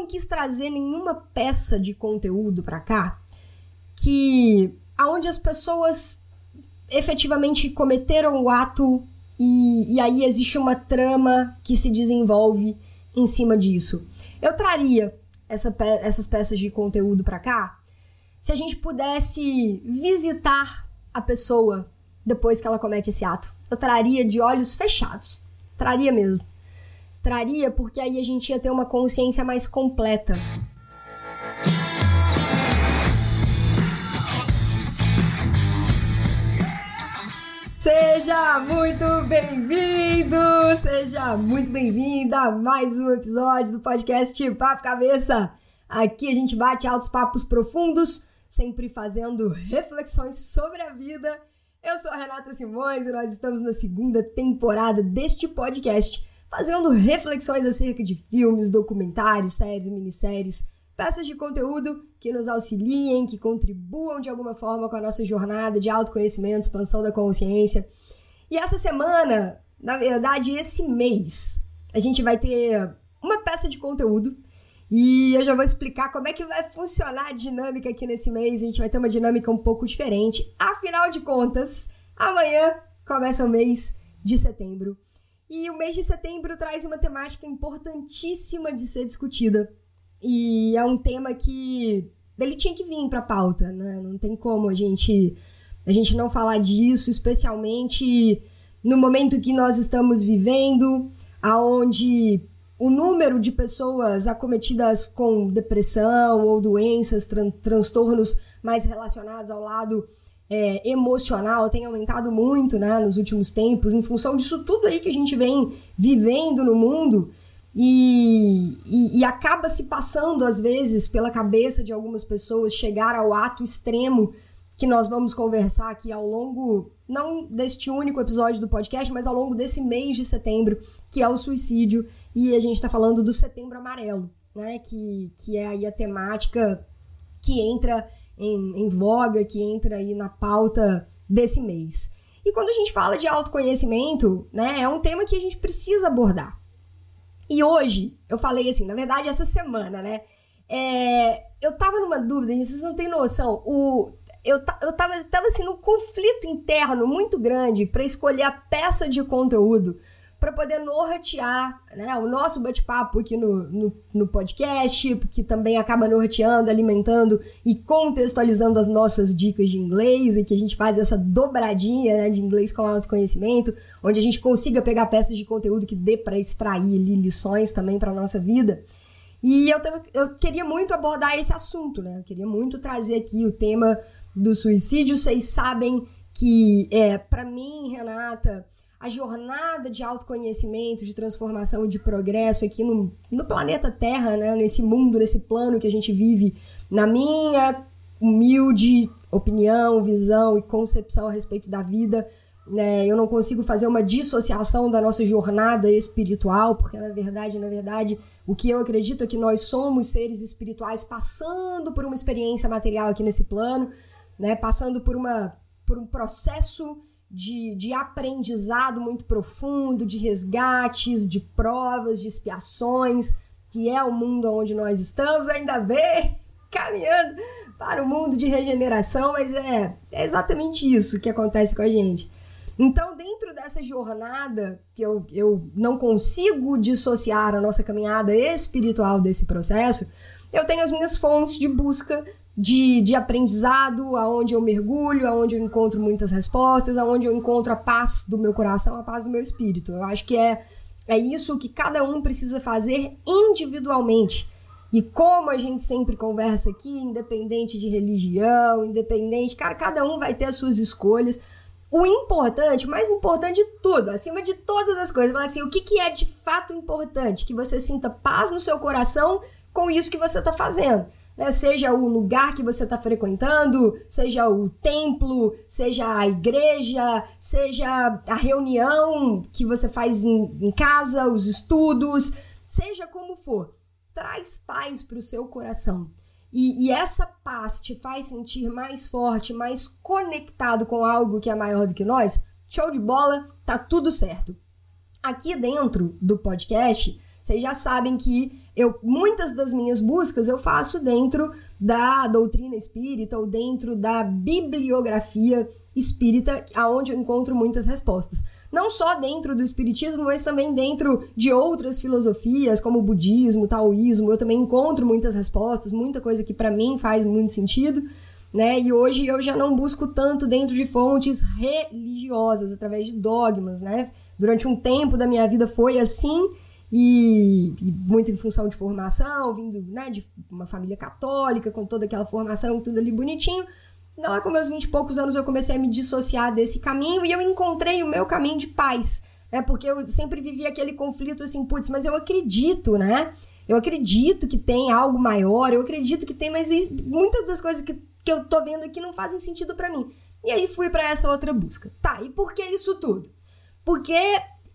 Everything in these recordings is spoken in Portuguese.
não quis trazer nenhuma peça de conteúdo para cá que aonde as pessoas efetivamente cometeram o ato e, e aí existe uma trama que se desenvolve em cima disso. Eu traria essa pe essas peças de conteúdo para cá se a gente pudesse visitar a pessoa depois que ela comete esse ato. Eu traria de olhos fechados. Traria mesmo. Traria porque aí a gente ia ter uma consciência mais completa. Seja muito bem-vindo, seja muito bem-vinda a mais um episódio do podcast Papo Cabeça. Aqui a gente bate altos papos profundos, sempre fazendo reflexões sobre a vida. Eu sou a Renata Simões e nós estamos na segunda temporada deste podcast, fazendo reflexões acerca de filmes, documentários, séries, minisséries, peças de conteúdo que nos auxiliem, que contribuam de alguma forma com a nossa jornada de autoconhecimento, expansão da consciência. E essa semana, na verdade, esse mês, a gente vai ter uma peça de conteúdo e eu já vou explicar como é que vai funcionar a dinâmica aqui nesse mês. A gente vai ter uma dinâmica um pouco diferente. Afinal de contas, amanhã começa o mês de setembro. E o mês de setembro traz uma temática importantíssima de ser discutida, e é um tema que ele tinha que vir para pauta, né? Não tem como a gente a gente não falar disso, especialmente no momento que nós estamos vivendo, aonde o número de pessoas acometidas com depressão ou doenças, tran transtornos mais relacionados ao lado é, emocional tem aumentado muito né, nos últimos tempos, em função disso tudo aí que a gente vem vivendo no mundo. E, e, e, acaba se passando, às vezes, pela cabeça de algumas pessoas chegar ao ato extremo que nós vamos conversar aqui ao longo, não deste único episódio do podcast, mas ao longo desse mês de setembro, que é o suicídio. E a gente está falando do Setembro Amarelo, né? Que, que é aí a temática que entra em, em voga, que entra aí na pauta desse mês. E quando a gente fala de autoconhecimento, né, é um tema que a gente precisa abordar. E hoje, eu falei assim, na verdade, essa semana, né? É, eu tava numa dúvida, vocês não têm noção. O, eu, eu tava, tava assim, num conflito interno muito grande para escolher a peça de conteúdo para poder nortear né, o nosso bate-papo aqui no, no, no, podcast, que também acaba norteando, alimentando e contextualizando as nossas dicas de inglês e que a gente faz essa dobradinha né, de inglês com autoconhecimento, onde a gente consiga pegar peças de conteúdo que dê para extrair ali, lições também para nossa vida. E eu, eu queria muito abordar esse assunto, né? Eu queria muito trazer aqui o tema do suicídio. Vocês sabem que, é, para mim, Renata, a jornada de autoconhecimento, de transformação e de progresso aqui no, no planeta Terra, né? nesse mundo, nesse plano que a gente vive, na minha humilde opinião, visão e concepção a respeito da vida. Né? Eu não consigo fazer uma dissociação da nossa jornada espiritual, porque na verdade, na verdade, o que eu acredito é que nós somos seres espirituais passando por uma experiência material aqui nesse plano, né? Passando por uma por um processo de, de aprendizado muito profundo, de resgates, de provas, de expiações, que é o mundo onde nós estamos, ainda bem, caminhando para o mundo de regeneração, mas é, é exatamente isso que acontece com a gente. Então, dentro dessa jornada, que eu, eu não consigo dissociar a nossa caminhada espiritual desse processo, eu tenho as minhas fontes de busca de, de aprendizado, aonde eu mergulho, aonde eu encontro muitas respostas, aonde eu encontro a paz do meu coração, a paz do meu espírito. Eu acho que é, é isso que cada um precisa fazer individualmente. E como a gente sempre conversa aqui, independente de religião, independente, cara, cada um vai ter as suas escolhas. O importante, o mais importante de tudo, acima de todas as coisas, assim, o que, que é de fato importante? Que você sinta paz no seu coração com isso que você está fazendo né? Seja o lugar que você está frequentando, seja o templo, seja a igreja, seja a reunião que você faz em, em casa, os estudos, seja como for, traz paz para o seu coração. E, e, essa paz te faz sentir mais forte, mais conectado com algo que é maior do que nós, show de bola, tá tudo certo. Aqui dentro do podcast, vocês já sabem que eu muitas das minhas buscas eu faço dentro da doutrina espírita ou dentro da bibliografia espírita, aonde eu encontro muitas respostas. Não só dentro do espiritismo, mas também dentro de outras filosofias, como o budismo, o taoísmo, eu também encontro muitas respostas, muita coisa que para mim faz muito sentido. Né? E hoje eu já não busco tanto dentro de fontes religiosas, através de dogmas, né? Durante um tempo da minha vida foi assim, e, e, muito em função de formação, vindo né, de uma família católica, com toda aquela formação, tudo ali bonitinho. Lá com meus 20 e poucos anos eu comecei a me dissociar desse caminho e eu encontrei o meu caminho de paz, né? Porque eu sempre vivi aquele conflito assim, putz, mas eu acredito, né? Eu acredito que tem algo maior, eu acredito que tem, mas muitas das coisas que, que eu tô vendo aqui não fazem sentido para mim. E aí fui para essa outra busca. Tá, e por que isso tudo? Porque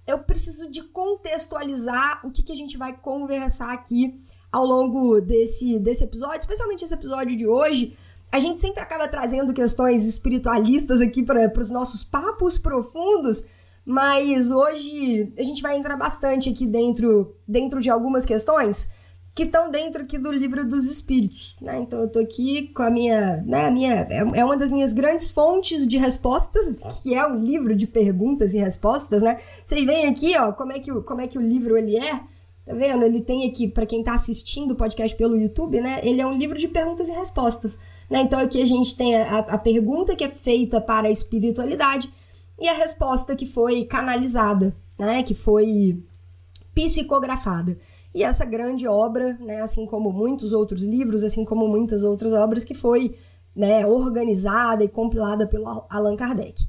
eu preciso de contextualizar o que, que a gente vai conversar aqui ao longo desse, desse episódio, especialmente esse episódio de hoje. A gente sempre acaba trazendo questões espiritualistas aqui para os nossos papos profundos, mas hoje a gente vai entrar bastante aqui dentro, dentro de algumas questões que estão dentro aqui do livro dos espíritos, né? Então eu tô aqui com a minha, né, a minha é, é uma das minhas grandes fontes de respostas, que é um livro de perguntas e respostas, né? Vocês veem aqui, ó, como é que o, como é que o livro ele é? Tá vendo? Ele tem aqui para quem tá assistindo o podcast pelo YouTube, né? Ele é um livro de perguntas e respostas, né? Então aqui a gente tem a, a pergunta que é feita para a espiritualidade e a resposta que foi canalizada, né? Que foi psicografada. E essa grande obra, né, assim como muitos outros livros, assim como muitas outras obras, que foi né, organizada e compilada pelo Allan Kardec.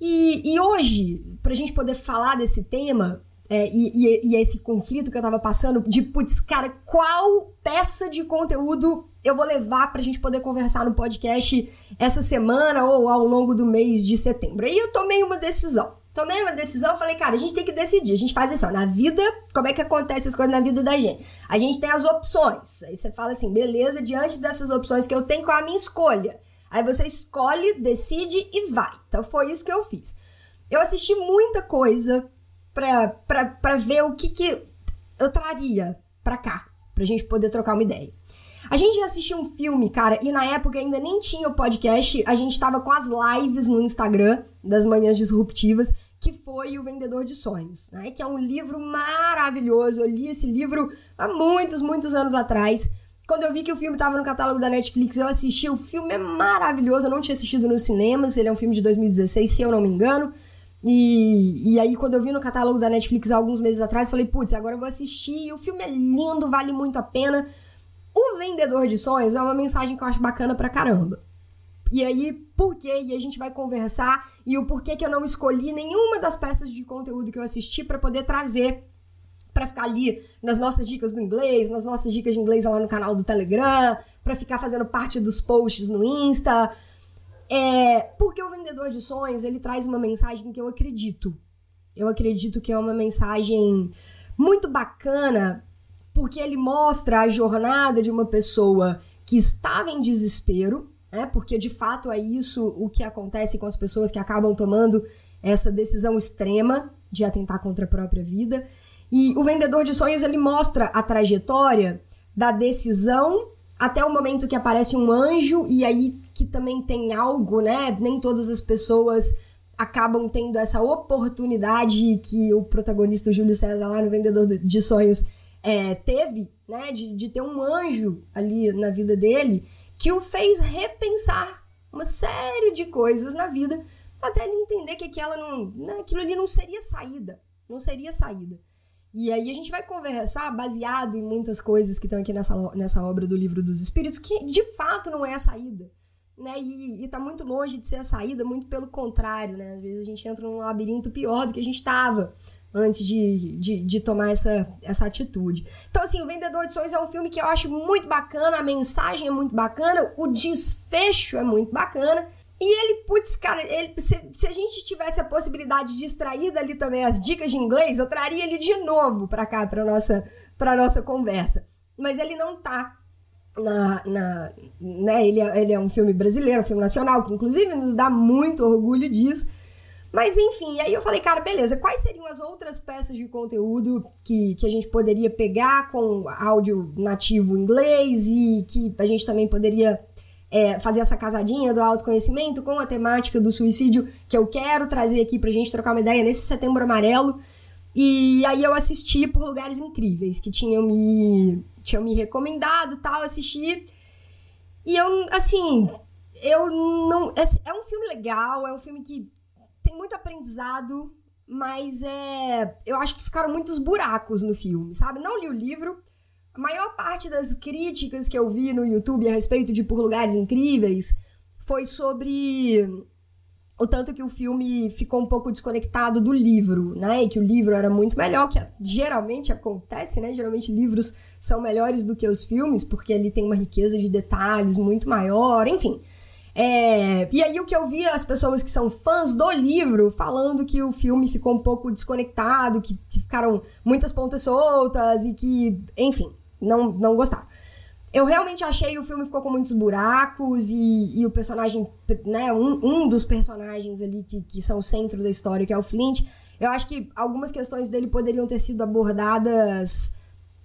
E, e hoje, para a gente poder falar desse tema, é, e, e, e, esse conflito que eu tava passando, de putz, cara, qual peça de conteúdo eu vou levar pra gente poder conversar no podcast essa semana ou ao longo do mês de setembro? Aí eu tomei uma decisão tomei uma decisão, falei, cara, a gente tem que decidir. A gente faz isso, ó, na vida, como é que acontece as coisas na vida da gente? A gente tem as opções. Aí você fala assim, beleza, diante dessas opções que eu tenho, qual é a minha escolha? Aí você escolhe, decide e vai. Então foi isso que eu fiz. Eu assisti muita coisa pra, pra, pra ver o que que eu traria pra cá, pra gente poder trocar uma ideia. A gente já assistiu um filme, cara, e na época ainda nem tinha o podcast, a gente tava com as lives no Instagram das Manhãs Disruptivas, que foi O Vendedor de Sonhos, né? Que é um livro maravilhoso. Eu li esse livro há muitos, muitos anos atrás. Quando eu vi que o filme estava no catálogo da Netflix, eu assisti. O filme é maravilhoso. Eu não tinha assistido nos cinemas. Ele é um filme de 2016, se eu não me engano. E, e aí, quando eu vi no catálogo da Netflix há alguns meses atrás, falei, putz, agora eu vou assistir. O filme é lindo, vale muito a pena. O vendedor de sonhos é uma mensagem que eu acho bacana pra caramba. E aí, por quê? E a gente vai conversar e o porquê que eu não escolhi nenhuma das peças de conteúdo que eu assisti para poder trazer para ficar ali nas nossas dicas do inglês, nas nossas dicas de inglês lá no canal do Telegram, para ficar fazendo parte dos posts no Insta. É, porque o vendedor de sonhos, ele traz uma mensagem que eu acredito. Eu acredito que é uma mensagem muito bacana porque ele mostra a jornada de uma pessoa que estava em desespero, né? Porque de fato é isso o que acontece com as pessoas que acabam tomando essa decisão extrema de atentar contra a própria vida. E o vendedor de sonhos ele mostra a trajetória da decisão até o momento que aparece um anjo e aí que também tem algo, né? Nem todas as pessoas acabam tendo essa oportunidade que o protagonista Júlio César lá no Vendedor de Sonhos é, teve, né, de, de ter um anjo ali na vida dele, que o fez repensar uma série de coisas na vida, até ele entender que aquela não, né, aquilo ali não seria saída, não seria saída. E aí a gente vai conversar baseado em muitas coisas que estão aqui nessa, nessa obra do Livro dos Espíritos, que de fato não é a saída. Né? E, e tá muito longe de ser a saída, muito pelo contrário, né? Às vezes a gente entra num labirinto pior do que a gente estava antes de, de, de, tomar essa, essa atitude. Então, assim, O Vendedor de Sonhos é um filme que eu acho muito bacana, a mensagem é muito bacana, o desfecho é muito bacana. E ele, putz, cara, ele, se, se, a gente tivesse a possibilidade de extrair dali também as dicas de inglês, eu traria ele de novo pra cá, pra nossa, pra nossa conversa. Mas ele não tá na. na né, ele, é, ele é um filme brasileiro, um filme nacional, que inclusive nos dá muito orgulho disso Mas enfim, aí eu falei, cara, beleza, quais seriam as outras peças de conteúdo que, que a gente poderia pegar com áudio nativo inglês e que a gente também poderia é, fazer essa casadinha do autoconhecimento com a temática do suicídio que eu quero trazer aqui pra gente trocar uma ideia nesse setembro amarelo. E aí eu assisti por lugares incríveis que tinham me, tinham me recomendado tal, assisti. E eu, assim, eu não. É, é um filme legal, é um filme que tem muito aprendizado, mas é. Eu acho que ficaram muitos buracos no filme, sabe? Não li o livro. A maior parte das críticas que eu vi no YouTube a respeito de Por Lugares Incríveis foi sobre o tanto que o filme ficou um pouco desconectado do livro, né? E que o livro era muito melhor, que geralmente acontece, né? Geralmente livros são melhores do que os filmes, porque ele tem uma riqueza de detalhes muito maior, enfim. É, e aí o que eu vi as pessoas que são fãs do livro falando que o filme ficou um pouco desconectado, que ficaram muitas pontas soltas e que, enfim, não, não gostaram. Eu realmente achei o filme ficou com muitos buracos e, e o personagem, né, um, um dos personagens ali que, que são o centro da história, que é o Flint, eu acho que algumas questões dele poderiam ter sido abordadas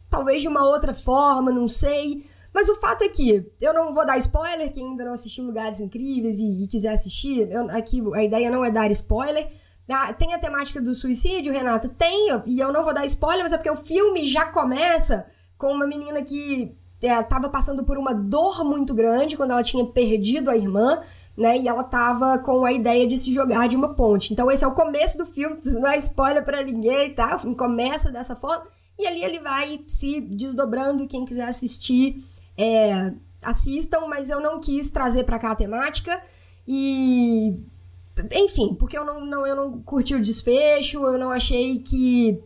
talvez de uma outra forma, não sei. Mas o fato é que eu não vou dar spoiler, quem ainda não assistiu Lugares Incríveis e, e quiser assistir, eu, aqui a ideia não é dar spoiler. Ah, tem a temática do suicídio, Renata? Tem, e eu não vou dar spoiler, mas é porque o filme já começa com uma menina que estava é, passando por uma dor muito grande quando ela tinha perdido a irmã, né? E ela tava com a ideia de se jogar de uma ponte. Então esse é o começo do filme, não é spoiler para ninguém, tá? O filme começa dessa forma e ali ele vai se desdobrando quem quiser assistir é, assistam, mas eu não quis trazer para cá a temática e enfim, porque eu não, não, eu não curti o desfecho, eu não achei que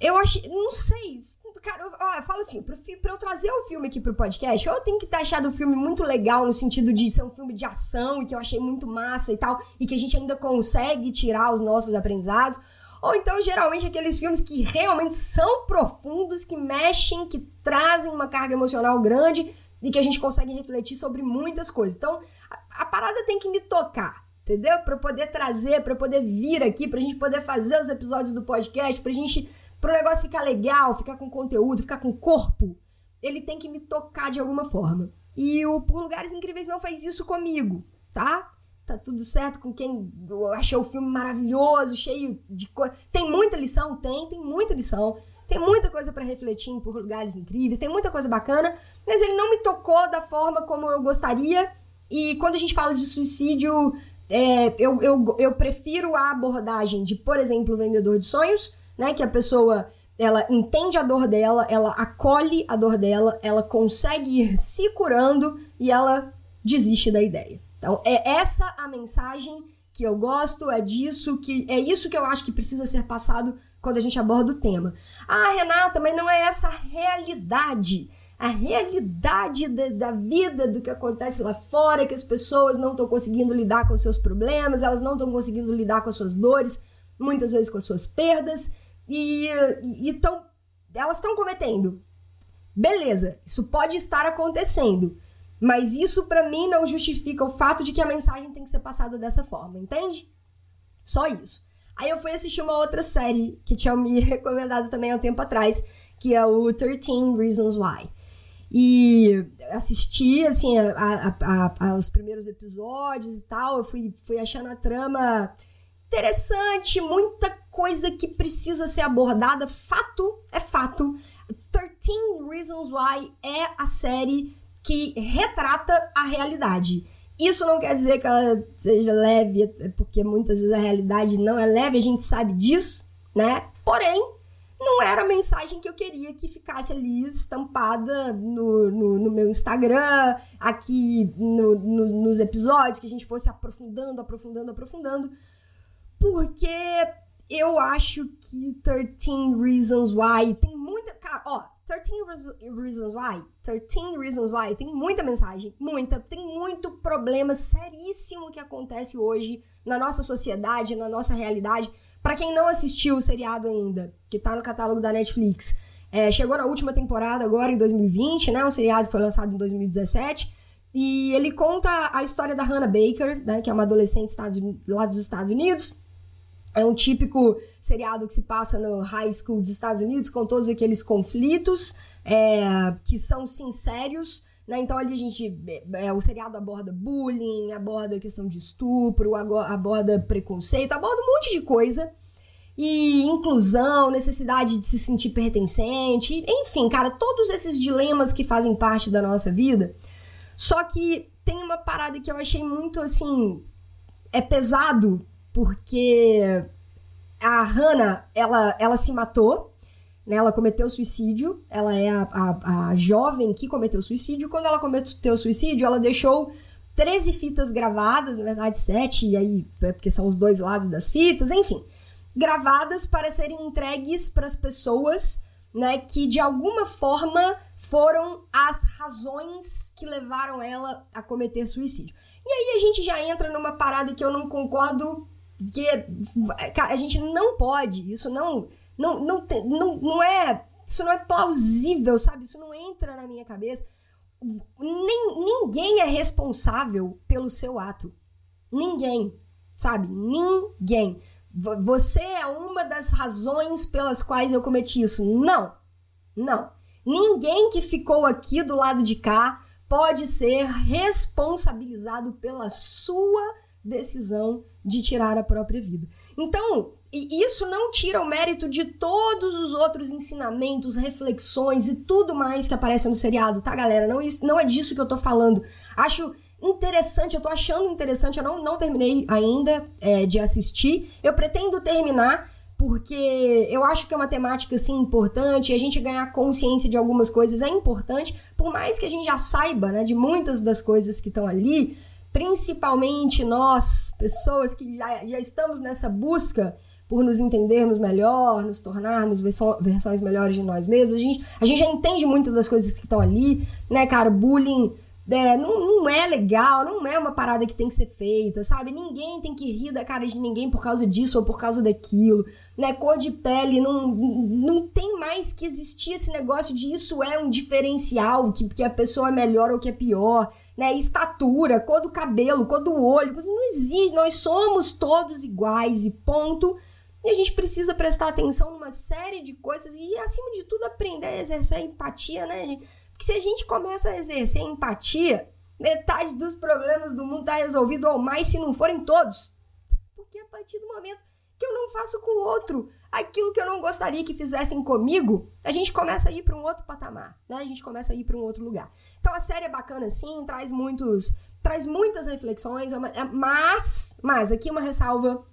eu achei, não sei, cara, eu, ó, eu falo assim, pra, pra, eu trazer o filme aqui pro podcast, eu tenho que ter achado o filme muito legal no sentido de ser um filme de ação e que eu achei muito massa e tal, e que a gente ainda consegue tirar os nossos aprendizados, ou então, geralmente, aqueles filmes que realmente são profundos, que mexem, que trazem uma carga emocional grande e que a gente consegue refletir sobre muitas coisas. Então, a, a parada tem que me tocar, entendeu? Para poder trazer, para poder vir aqui, pra gente poder fazer os episódios do podcast, pra gente. pro negócio ficar legal, ficar com conteúdo, ficar com corpo. Ele tem que me tocar de alguma forma. E o Por Lugares Incríveis não fez isso comigo, tá? Tá tudo certo com quem achou o filme maravilhoso, cheio de coisa. Tem muita lição? Tem, tem muita lição. Tem muita coisa para refletir por lugares incríveis, tem muita coisa bacana, mas ele não me tocou da forma como eu gostaria. E quando a gente fala de suicídio, é, eu, eu, eu prefiro a abordagem de, por exemplo, o vendedor de sonhos, né? Que a pessoa ela entende a dor dela, ela acolhe a dor dela, ela consegue ir se curando e ela desiste da ideia. Então, é essa a mensagem que eu gosto, é disso que é isso que eu acho que precisa ser passado quando a gente aborda o tema. Ah, Renata, mas não é essa a realidade. A realidade da, da vida, do que acontece lá fora, que as pessoas não estão conseguindo lidar com seus problemas, elas não estão conseguindo lidar com as suas dores, muitas vezes com as suas perdas, e, e, e tão, elas estão cometendo. Beleza, isso pode estar acontecendo. Mas isso para mim não justifica o fato de que a mensagem tem que ser passada dessa forma, entende? Só isso. Aí eu fui assistir uma outra série que tinha me recomendado também há um tempo atrás, que é o 13 Reasons Why. E assisti, assim, a, a, a, os primeiros episódios e tal, eu fui, fui achando a trama interessante, muita coisa que precisa ser abordada. Fato é fato. 13 Reasons Why é a série que retrata a realidade. Isso não quer dizer que ela seja leve, porque muitas vezes a realidade não é leve, a gente sabe disso, né? Porém, não era a mensagem que eu queria que ficasse ali estampada no, no, no meu Instagram, aqui no, no, nos episódios, que a gente fosse aprofundando, aprofundando, aprofundando. Porque eu acho que 13 Reasons Why tem muita. Cara, ó, 13 Reasons Why, 13 Reasons Why, tem muita mensagem, muita, tem muito problema seríssimo que acontece hoje na nossa sociedade, na nossa realidade. Para quem não assistiu o seriado ainda, que tá no catálogo da Netflix, é, chegou na última temporada agora em 2020, né? Um seriado que foi lançado em 2017. E ele conta a história da Hannah Baker, né, que é uma adolescente lá dos Estados Unidos. É um típico seriado que se passa no high school dos Estados Unidos, com todos aqueles conflitos é, que são sinceros. Né? Então ali a gente. É, o seriado aborda bullying, aborda questão de estupro, aborda preconceito, aborda um monte de coisa. E inclusão, necessidade de se sentir pertencente, enfim, cara, todos esses dilemas que fazem parte da nossa vida. Só que tem uma parada que eu achei muito assim. É pesado, porque a Hannah, ela, ela se matou, né? Ela cometeu suicídio. Ela é a, a, a jovem que cometeu suicídio. Quando ela cometeu suicídio, ela deixou 13 fitas gravadas, na verdade, 7, e aí, é porque são os dois lados das fitas, enfim, gravadas para serem entregues para as pessoas, né, que de alguma forma foram as razões que levaram ela a cometer suicídio. E aí a gente já entra numa parada que eu não concordo, que cara, a gente não pode, isso não não não não, não é, isso não é plausível, sabe? Isso não entra na minha cabeça. Nem, ninguém é responsável pelo seu ato. Ninguém, sabe? Ninguém. Você é uma das razões pelas quais eu cometi isso. Não. Não. Ninguém que ficou aqui do lado de cá pode ser responsabilizado pela sua decisão de tirar a própria vida. Então, isso não tira o mérito de todos os outros ensinamentos, reflexões e tudo mais que aparece no seriado, tá, galera? Não, isso, não é disso que eu tô falando. Acho interessante, eu tô achando interessante, eu não, não terminei ainda é, de assistir. Eu pretendo terminar porque eu acho que é uma temática assim importante, e a gente ganhar consciência de algumas coisas é importante, por mais que a gente já saiba, né, de muitas das coisas que estão ali, principalmente nós, pessoas que já, já estamos nessa busca por nos entendermos melhor, nos tornarmos versões melhores de nós mesmos. A gente, a gente já entende muitas das coisas que estão ali, né, cara? Bullying é, não, não é legal, não é uma parada que tem que ser feita, sabe? Ninguém tem que rir da cara de ninguém por causa disso ou por causa daquilo, né? Cor de pele, não, não tem mais que existir esse negócio de isso é um diferencial, que, que a pessoa é melhor ou que é pior, né? Estatura, cor do cabelo, cor do olho, não existe, nós somos todos iguais e ponto. E a gente precisa prestar atenção numa série de coisas e, acima de tudo, aprender a exercer a empatia, né, gente? Que se a gente começa a exercer empatia, metade dos problemas do mundo está resolvido ou mais, se não forem todos. Porque a partir do momento que eu não faço com o outro aquilo que eu não gostaria que fizessem comigo, a gente começa a ir para um outro patamar, né? A gente começa a ir para um outro lugar. Então a série é bacana sim, traz muitos, traz muitas reflexões, é é, mas, mas aqui uma ressalva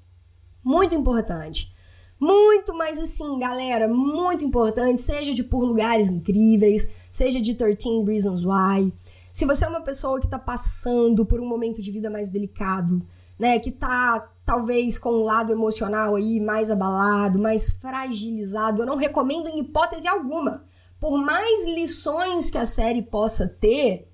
muito importante. Muito mais assim, galera, muito importante, seja de por lugares incríveis, seja de 13 Reasons Why. Se você é uma pessoa que está passando por um momento de vida mais delicado, né, que tá talvez com o lado emocional aí mais abalado, mais fragilizado, eu não recomendo em hipótese alguma. Por mais lições que a série possa ter,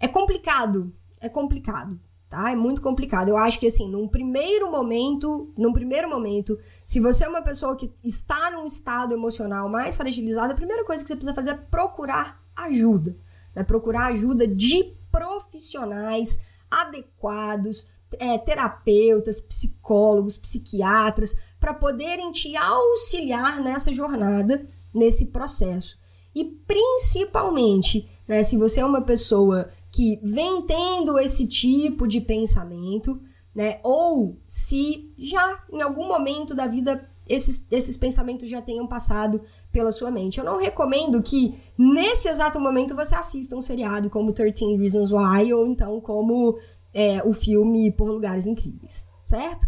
é complicado, é complicado tá? É muito complicado. Eu acho que assim, num primeiro momento, num primeiro momento, se você é uma pessoa que está num estado emocional mais fragilizado, a primeira coisa que você precisa fazer é procurar ajuda, né? Procurar ajuda de profissionais adequados, é, terapeutas, psicólogos, psiquiatras, para poderem te auxiliar nessa jornada, nesse processo. E principalmente, né, se você é uma pessoa que vem tendo esse tipo de pensamento, né? Ou se já em algum momento da vida esses, esses pensamentos já tenham passado pela sua mente. Eu não recomendo que nesse exato momento você assista um seriado como 13 Reasons Why ou então como é, o filme Por Lugares Incríveis, certo?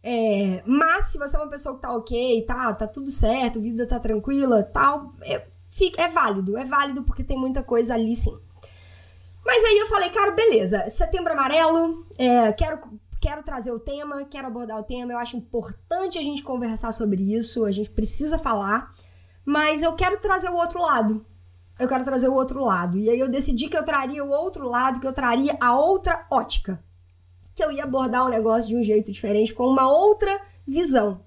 É, mas se você é uma pessoa que tá ok, tá, tá tudo certo, vida tá tranquila, tal, é, é válido, é válido porque tem muita coisa ali sim. Mas aí eu falei, cara, beleza, setembro amarelo, é, quero, quero trazer o tema, quero abordar o tema, eu acho importante a gente conversar sobre isso, a gente precisa falar, mas eu quero trazer o outro lado. Eu quero trazer o outro lado. E aí eu decidi que eu traria o outro lado, que eu traria a outra ótica. Que eu ia abordar o negócio de um jeito diferente, com uma outra visão.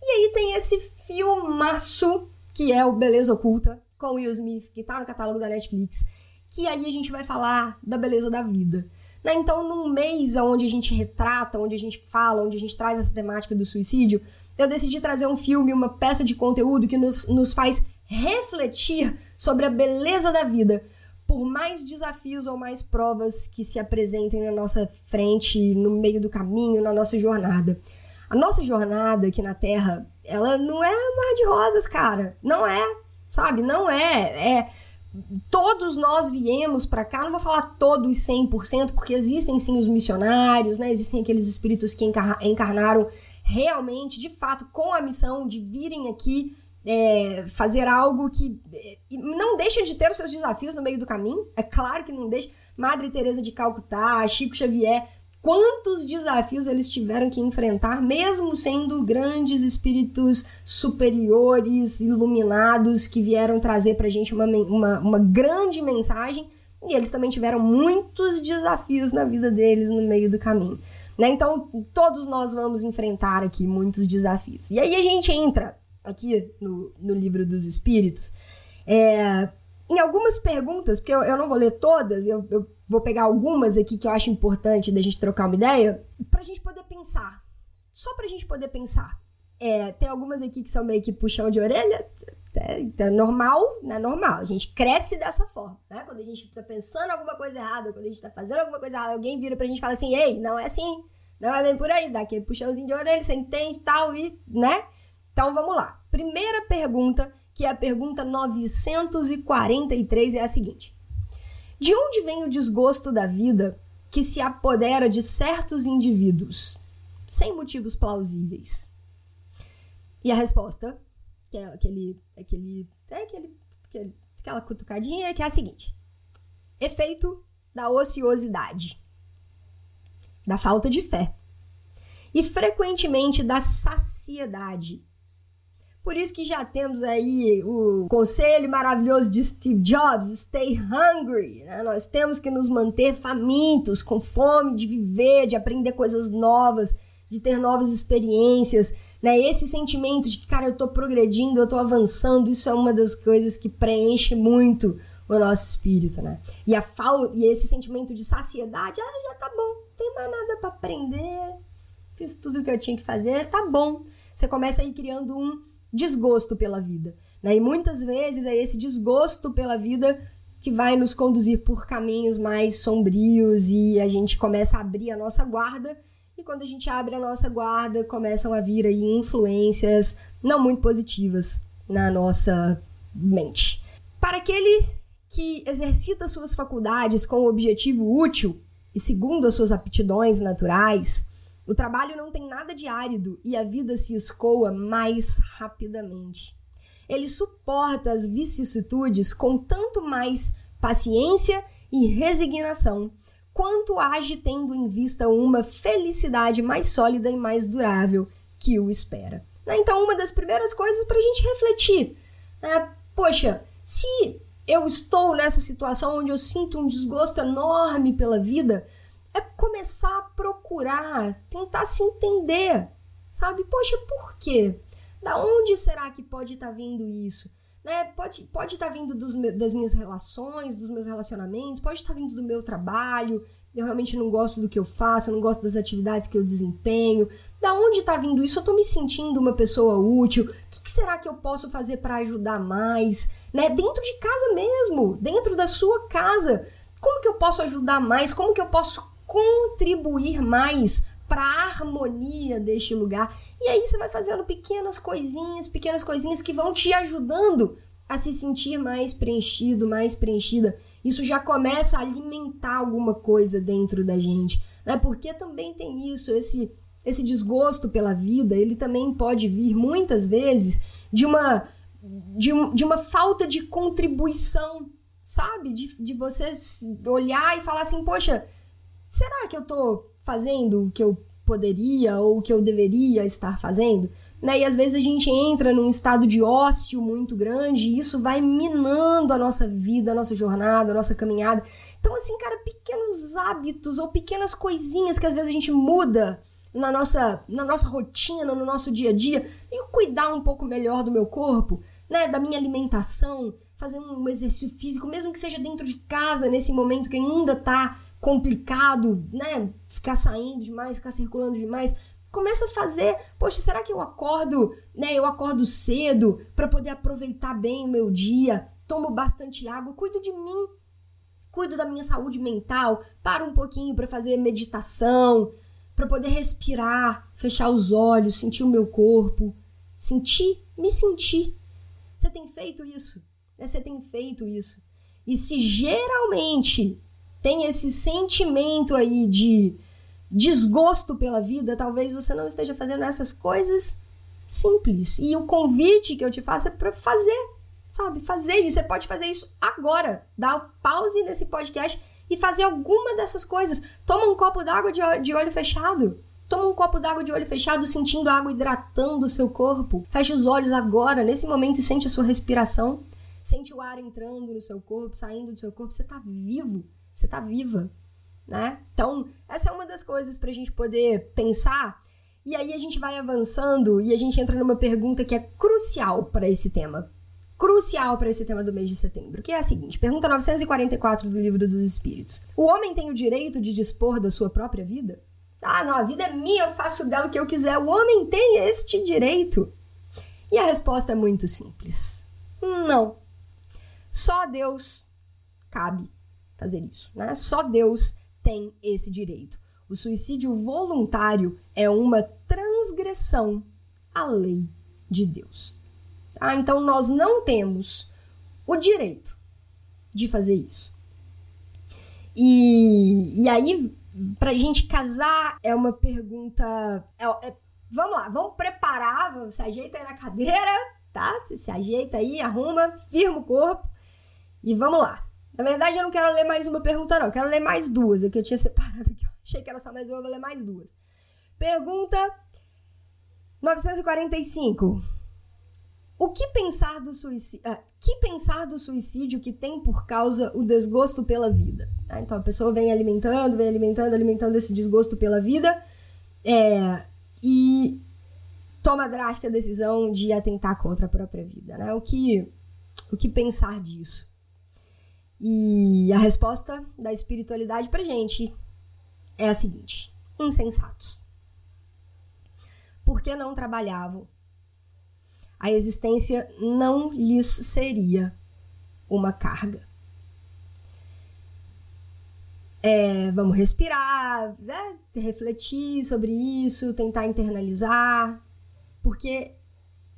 E aí tem esse filmaço que é o Beleza Oculta, com Will Smith, que tá no catálogo da Netflix que aí a gente vai falar da beleza da vida. Né? Então, num mês onde a gente retrata, onde a gente fala, onde a gente traz essa temática do suicídio, eu decidi trazer um filme, uma peça de conteúdo que nos, nos faz refletir sobre a beleza da vida, por mais desafios ou mais provas que se apresentem na nossa frente, no meio do caminho, na nossa jornada. A nossa jornada aqui na Terra, ela não é mar de rosas, cara. Não é, sabe? Não é. É todos nós viemos para cá, não vou falar todos 100%, porque existem sim os missionários, né? Existem aqueles espíritos que encarnaram realmente, de fato, com a missão de virem aqui é, fazer algo que é, não deixa de ter os seus desafios no meio do caminho, é claro que não deixa. Madre Teresa de Calcutá, Chico Xavier, quantos desafios eles tiveram que enfrentar, mesmo sendo grandes espíritos superiores, iluminados, que vieram trazer pra gente uma, uma, uma grande mensagem. E eles também tiveram muitos desafios na vida deles no meio do caminho. Né? Então, todos nós vamos enfrentar aqui muitos desafios. E aí a gente entra aqui no, no livro dos Espíritos. É, em algumas perguntas, porque eu, eu não vou ler todas, eu, eu, vou pegar algumas aqui que eu acho importante da gente trocar uma ideia, pra gente poder pensar. Só pra gente poder pensar. É, tem algumas aqui que são meio que puxão de orelha, é, é normal, não é normal. A gente cresce dessa forma, né? Quando a gente tá pensando alguma coisa errada, quando a gente tá fazendo alguma coisa errada, alguém vira pra gente e fala assim, ei, não é assim, não é bem por aí, dá aquele puxãozinho de orelha, você entende tal, e, né? Então vamos lá. Primeira pergunta que é a pergunta 943 é a seguinte: De onde vem o desgosto da vida que se apodera de certos indivíduos sem motivos plausíveis? E a resposta, que é aquele, aquele, é aquele, aquele aquela cutucadinha, que é a seguinte: efeito da ociosidade, da falta de fé. E frequentemente da saciedade por isso que já temos aí o conselho maravilhoso de Steve Jobs, stay hungry. Né? Nós temos que nos manter famintos, com fome de viver, de aprender coisas novas, de ter novas experiências. Né? Esse sentimento de que, cara, eu tô progredindo, eu tô avançando, isso é uma das coisas que preenche muito o nosso espírito, né? E, a fal... e esse sentimento de saciedade, ah, já tá bom, não tem mais nada para aprender, fiz tudo que eu tinha que fazer, tá bom. Você começa aí criando um desgosto pela vida. Né? E muitas vezes é esse desgosto pela vida que vai nos conduzir por caminhos mais sombrios e a gente começa a abrir a nossa guarda. E quando a gente abre a nossa guarda, começam a vir aí influências não muito positivas na nossa mente. Para aquele que exercita suas faculdades com o objetivo útil e segundo as suas aptidões naturais, o trabalho não tem nada de árido e a vida se escoa mais rapidamente. Ele suporta as vicissitudes com tanto mais paciência e resignação, quanto age tendo em vista uma felicidade mais sólida e mais durável que o espera. Né? Então, uma das primeiras coisas para a gente refletir é: poxa, se eu estou nessa situação onde eu sinto um desgosto enorme pela vida, é começar a procurar, tentar se entender, sabe? Poxa, por quê? Da onde será que pode estar tá vindo isso? Né? Pode pode estar tá vindo dos, das minhas relações, dos meus relacionamentos, pode estar tá vindo do meu trabalho. Eu realmente não gosto do que eu faço, eu não gosto das atividades que eu desempenho. Da onde está vindo isso? Eu estou me sentindo uma pessoa útil. O que, que será que eu posso fazer para ajudar mais? Né? Dentro de casa mesmo, dentro da sua casa. Como que eu posso ajudar mais? Como que eu posso contribuir mais para a harmonia deste lugar. E aí você vai fazendo pequenas coisinhas, pequenas coisinhas que vão te ajudando a se sentir mais preenchido, mais preenchida. Isso já começa a alimentar alguma coisa dentro da gente, né? Porque também tem isso, esse esse desgosto pela vida, ele também pode vir muitas vezes de uma de, um, de uma falta de contribuição, sabe? De, de você olhar e falar assim, poxa, será que eu tô fazendo o que eu poderia ou o que eu deveria estar fazendo? Né? E às vezes a gente entra num estado de ócio muito grande e isso vai minando a nossa vida, a nossa jornada, a nossa caminhada. Então, assim, cara, pequenos hábitos ou pequenas coisinhas que às vezes a gente muda na nossa, na nossa rotina, no nosso dia a dia, e cuidar um pouco melhor do meu corpo, né, da minha alimentação, fazer um exercício físico, mesmo que seja dentro de casa, nesse momento que ainda tá complicado, né? Ficar saindo demais, ficar circulando demais. Começa a fazer, poxa, será que eu acordo, né? Eu acordo cedo para poder aproveitar bem o meu dia, tomo bastante água, cuido de mim, cuido da minha saúde mental, paro um pouquinho para fazer meditação, para poder respirar, fechar os olhos, sentir o meu corpo, sentir, me sentir. Você tem feito isso? Né? Você tem feito isso? E se geralmente tem esse sentimento aí de desgosto pela vida, talvez você não esteja fazendo essas coisas simples. E o convite que eu te faço é para fazer, sabe? Fazer isso. Você pode fazer isso agora. Dar um pause nesse podcast e fazer alguma dessas coisas. Toma um copo d'água de, olho fechado. Toma um copo d'água de olho fechado, sentindo a água hidratando o seu corpo. Feche os olhos agora, nesse momento, e sente a sua respiração. Sente o ar entrando no seu corpo, saindo do seu corpo. Você tá vivo. Você tá viva né? Então, essa é uma das coisas para a gente poder pensar. E aí a gente vai avançando e a gente entra numa pergunta que é crucial para esse tema. Crucial para esse tema do mês de setembro, que é a seguinte: pergunta 944 do Livro dos Espíritos. O homem tem o direito de dispor da sua própria vida? Ah, não, a vida é minha, eu faço dela o que eu quiser. O homem tem este direito? E a resposta é muito simples: não. Só a Deus cabe fazer isso, né? Só Deus tem esse direito. O suicídio voluntário é uma transgressão à lei de Deus. Ah, então nós não temos o direito de fazer isso. E, e aí, pra gente casar, é uma pergunta. É, é, vamos lá, vamos preparar, se ajeita aí na cadeira, tá? Se ajeita aí, arruma, firma o corpo e vamos lá. Na verdade, eu não quero ler mais uma pergunta, não. Eu quero ler mais duas. É que eu tinha separado aqui. Achei que era só mais uma, vou ler mais duas. Pergunta 945. O que pensar do suicídio? Ah, que pensar do suicídio que tem por causa o desgosto pela vida? Ah, então a pessoa vem alimentando, vem alimentando, alimentando esse desgosto pela vida é, e toma a drástica decisão de atentar contra a própria vida. Né? O, que, o que pensar disso? E a resposta da espiritualidade pra gente é a seguinte: insensatos. Por que não trabalhavam? A existência não lhes seria uma carga. É, vamos respirar, né? refletir sobre isso, tentar internalizar, porque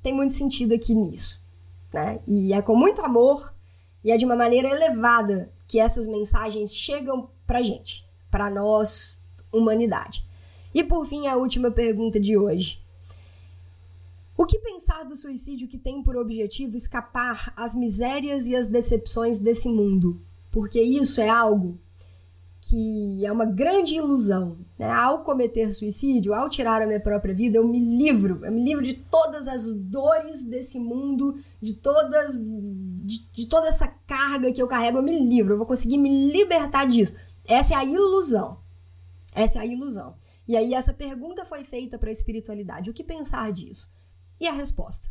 tem muito sentido aqui nisso. Né? E é com muito amor e é de uma maneira elevada que essas mensagens chegam pra gente, para nós, humanidade. E por fim, a última pergunta de hoje. O que pensar do suicídio que tem por objetivo escapar às misérias e às decepções desse mundo? Porque isso é algo que é uma grande ilusão. Né? Ao cometer suicídio, ao tirar a minha própria vida, eu me livro. Eu me livro de todas as dores desse mundo, de todas. De, de toda essa carga que eu carrego, eu me livro. Eu vou conseguir me libertar disso. Essa é a ilusão. Essa é a ilusão. E aí, essa pergunta foi feita para a espiritualidade: o que pensar disso? E a resposta: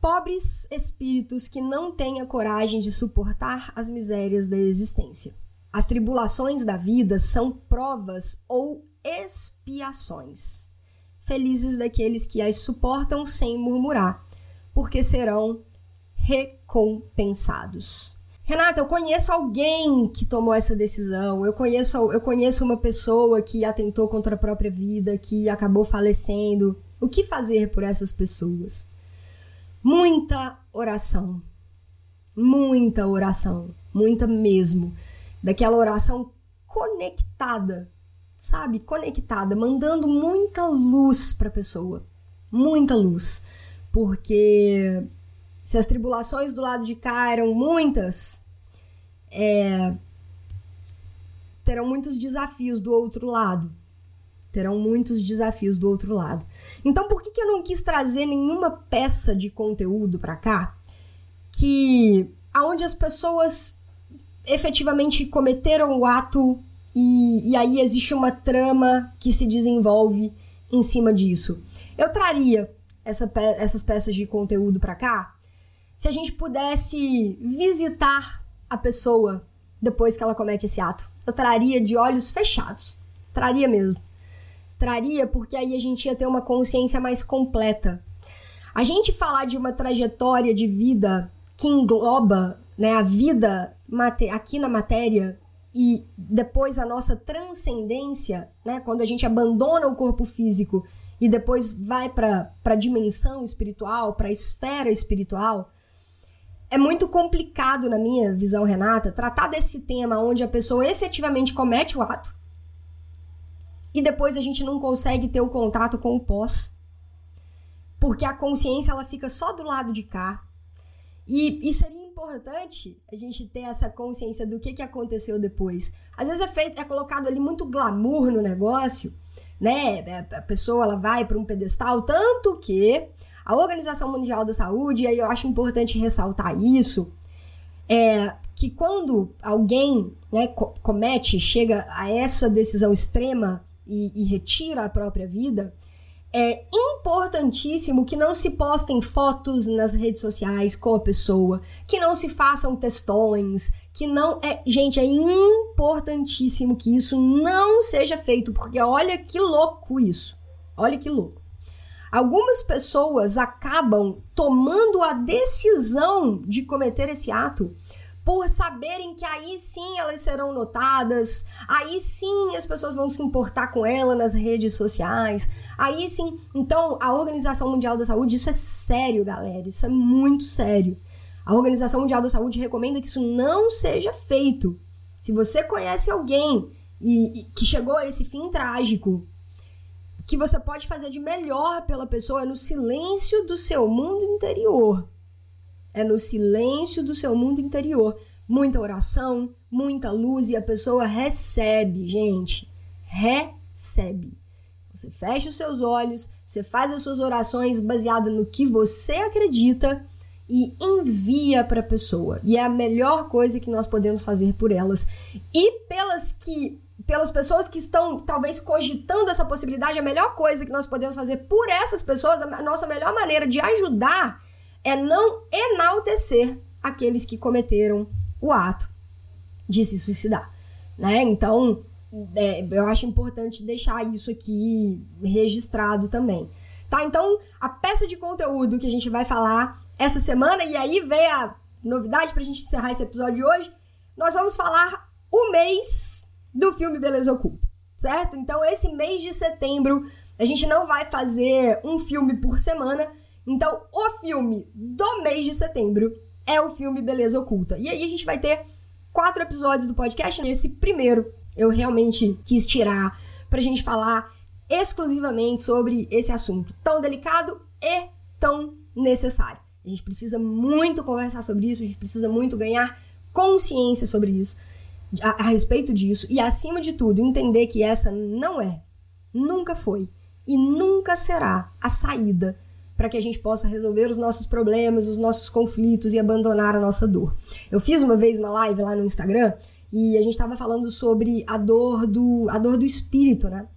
pobres espíritos que não têm a coragem de suportar as misérias da existência as tribulações da vida são provas ou expiações. Felizes daqueles que as suportam sem murmurar, porque serão recompensados. Renata, eu conheço alguém que tomou essa decisão. Eu conheço, eu conheço uma pessoa que atentou contra a própria vida, que acabou falecendo. O que fazer por essas pessoas? Muita oração. Muita oração. Muita mesmo daquela oração conectada, sabe? Conectada, mandando muita luz para a pessoa. Muita luz. Porque se as tribulações do lado de cá eram muitas, é, terão muitos desafios do outro lado. Terão muitos desafios do outro lado. Então, por que, que eu não quis trazer nenhuma peça de conteúdo para cá que aonde as pessoas efetivamente cometeram o ato e, e aí existe uma trama que se desenvolve em cima disso. Eu traria essa pe essas peças de conteúdo para cá se a gente pudesse visitar a pessoa depois que ela comete esse ato? Eu traria de olhos fechados. Traria mesmo. Traria porque aí a gente ia ter uma consciência mais completa. A gente falar de uma trajetória de vida que engloba né, a vida aqui na matéria e depois a nossa transcendência, né, quando a gente abandona o corpo físico e depois vai para a dimensão espiritual, para a esfera espiritual, é muito complicado, na minha visão, Renata, tratar desse tema onde a pessoa efetivamente comete o ato e depois a gente não consegue ter o contato com o pós. Porque a consciência ela fica só do lado de cá. E, e seria importante a gente ter essa consciência do que, que aconteceu depois. Às vezes é feito, é colocado ali muito glamour no negócio, né? A pessoa ela vai para um pedestal, tanto que a Organização Mundial da Saúde, e aí eu acho importante ressaltar isso, é que quando alguém né, comete, chega a essa decisão extrema e, e retira a própria vida, é importantíssimo que não se postem fotos nas redes sociais com a pessoa, que não se façam textões, que não é, gente, é importantíssimo que isso não seja feito, porque olha que louco isso. Olha que louco. Algumas pessoas acabam tomando a decisão de cometer esse ato por saberem que aí sim elas serão notadas, aí sim as pessoas vão se importar com ela nas redes sociais, aí sim. Então, a Organização Mundial da Saúde, isso é sério, galera, isso é muito sério. A Organização Mundial da Saúde recomenda que isso não seja feito. Se você conhece alguém e, e que chegou a esse fim trágico, que você pode fazer de melhor pela pessoa é no silêncio do seu mundo interior. É no silêncio do seu mundo interior. Muita oração, muita luz e a pessoa recebe, gente. Recebe. Você fecha os seus olhos, você faz as suas orações baseado no que você acredita e envia para a pessoa. E é a melhor coisa que nós podemos fazer por elas. E pelas que pelas pessoas que estão talvez cogitando essa possibilidade, a melhor coisa que nós podemos fazer por essas pessoas, a nossa melhor maneira de ajudar é não enaltecer aqueles que cometeram o ato de se suicidar, né? Então, é, eu acho importante deixar isso aqui registrado também. Tá? Então, a peça de conteúdo que a gente vai falar essa semana, e aí vem a novidade pra gente encerrar esse episódio de hoje, nós vamos falar o mês do filme Beleza Oculta, certo? Então, esse mês de setembro, a gente não vai fazer um filme por semana. Então, o filme do mês de setembro é o filme Beleza Oculta. E aí a gente vai ter quatro episódios do podcast. Nesse primeiro, eu realmente quis tirar pra gente falar exclusivamente sobre esse assunto tão delicado e tão necessário. A gente precisa muito conversar sobre isso, a gente precisa muito ganhar consciência sobre isso a, a respeito disso e, acima de tudo, entender que essa não é, nunca foi e nunca será a saída para que a gente possa resolver os nossos problemas, os nossos conflitos e abandonar a nossa dor. Eu fiz uma vez uma live lá no Instagram e a gente estava falando sobre a dor do a dor do espírito, né?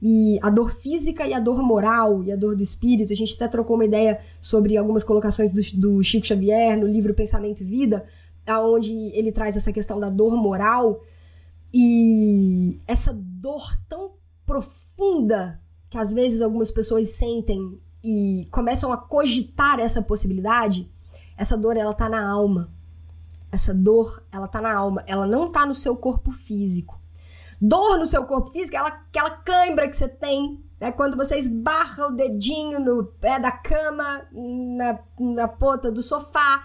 E a dor física e a dor moral e a dor do espírito. A gente até trocou uma ideia sobre algumas colocações do, do Chico Xavier no livro Pensamento e Vida, aonde ele traz essa questão da dor moral e essa dor tão profunda que às vezes algumas pessoas sentem e começam a cogitar essa possibilidade, essa dor ela tá na alma. Essa dor, ela tá na alma, ela não tá no seu corpo físico. Dor no seu corpo físico é aquela cãibra que você tem é quando você esbarra o dedinho no pé da cama, na, na ponta do sofá,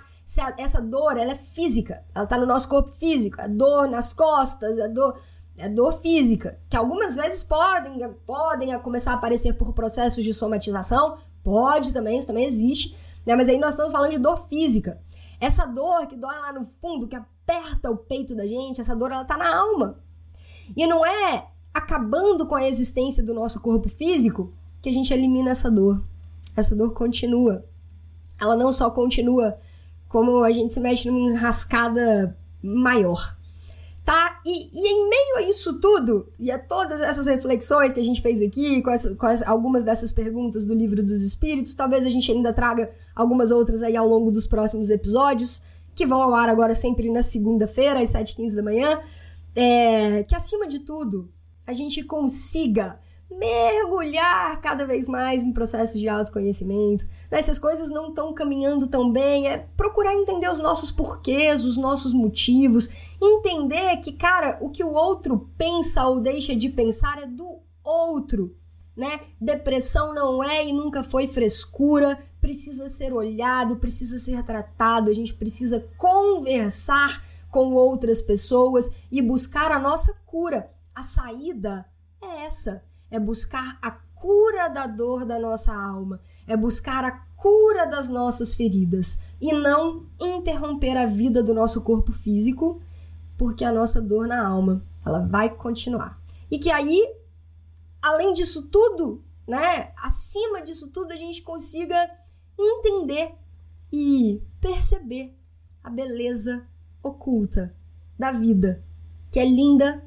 essa dor, ela é física. Ela tá no nosso corpo físico. A dor nas costas, a dor, a dor física. Que algumas vezes podem, podem começar a aparecer por processos de somatização. Pode também, isso também existe. Né? Mas aí nós estamos falando de dor física. Essa dor que dói lá no fundo, que aperta o peito da gente, essa dor, ela tá na alma. E não é acabando com a existência do nosso corpo físico que a gente elimina essa dor. Essa dor continua. Ela não só continua como a gente se mexe numa enrascada maior. E, e, em meio a isso tudo, e a todas essas reflexões que a gente fez aqui, com, essa, com as, algumas dessas perguntas do livro dos Espíritos, talvez a gente ainda traga algumas outras aí ao longo dos próximos episódios, que vão ao ar agora sempre na segunda-feira, às 7h15 da manhã. É, que acima de tudo, a gente consiga mergulhar cada vez mais em processos de autoconhecimento. Né? As coisas não estão caminhando tão bem, é procurar entender os nossos porquês, os nossos motivos, entender que, cara, o que o outro pensa ou deixa de pensar é do outro, né? Depressão não é e nunca foi frescura, precisa ser olhado, precisa ser tratado, a gente precisa conversar com outras pessoas e buscar a nossa cura. A saída é essa é buscar a cura da dor da nossa alma, é buscar a cura das nossas feridas e não interromper a vida do nosso corpo físico, porque a nossa dor na alma, ela vai continuar. E que aí, além disso tudo, né, acima disso tudo, a gente consiga entender e perceber a beleza oculta da vida, que é linda,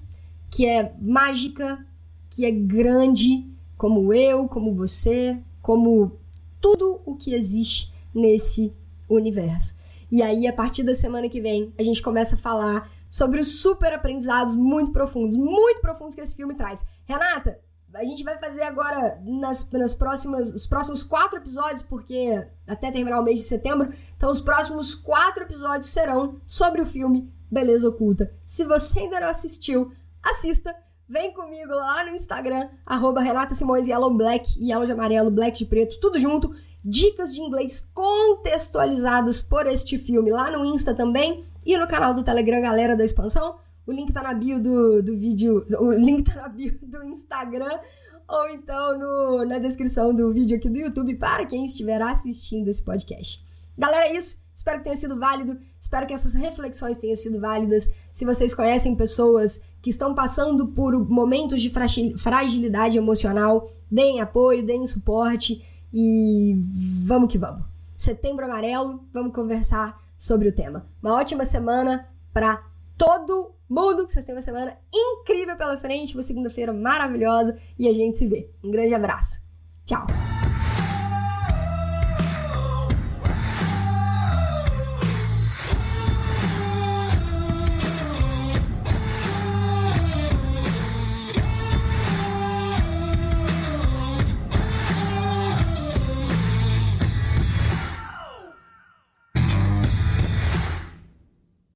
que é mágica, que é grande, como eu, como você, como tudo o que existe nesse universo. E aí, a partir da semana que vem, a gente começa a falar sobre os super aprendizados muito profundos, muito profundos que esse filme traz. Renata, a gente vai fazer agora nas, nas próximas, os próximos quatro episódios, porque até terminar o mês de setembro, então os próximos quatro episódios serão sobre o filme Beleza Oculta. Se você ainda não assistiu, assista Vem comigo lá no Instagram, arroba Renata Simões Yellow Black, Yellow de amarelo, Black de preto, tudo junto. Dicas de inglês contextualizadas por este filme lá no Insta também e no canal do Telegram Galera da Expansão. O link tá na bio do, do vídeo, o link tá na bio do Instagram ou então no, na descrição do vídeo aqui do YouTube para quem estiver assistindo esse podcast. Galera, é isso. Espero que tenha sido válido. Espero que essas reflexões tenham sido válidas. Se vocês conhecem pessoas que estão passando por momentos de fragilidade emocional, deem apoio, deem suporte e vamos que vamos. Setembro Amarelo, vamos conversar sobre o tema. Uma ótima semana para todo mundo, que vocês tenham uma semana incrível pela frente, uma segunda-feira maravilhosa e a gente se vê. Um grande abraço. Tchau.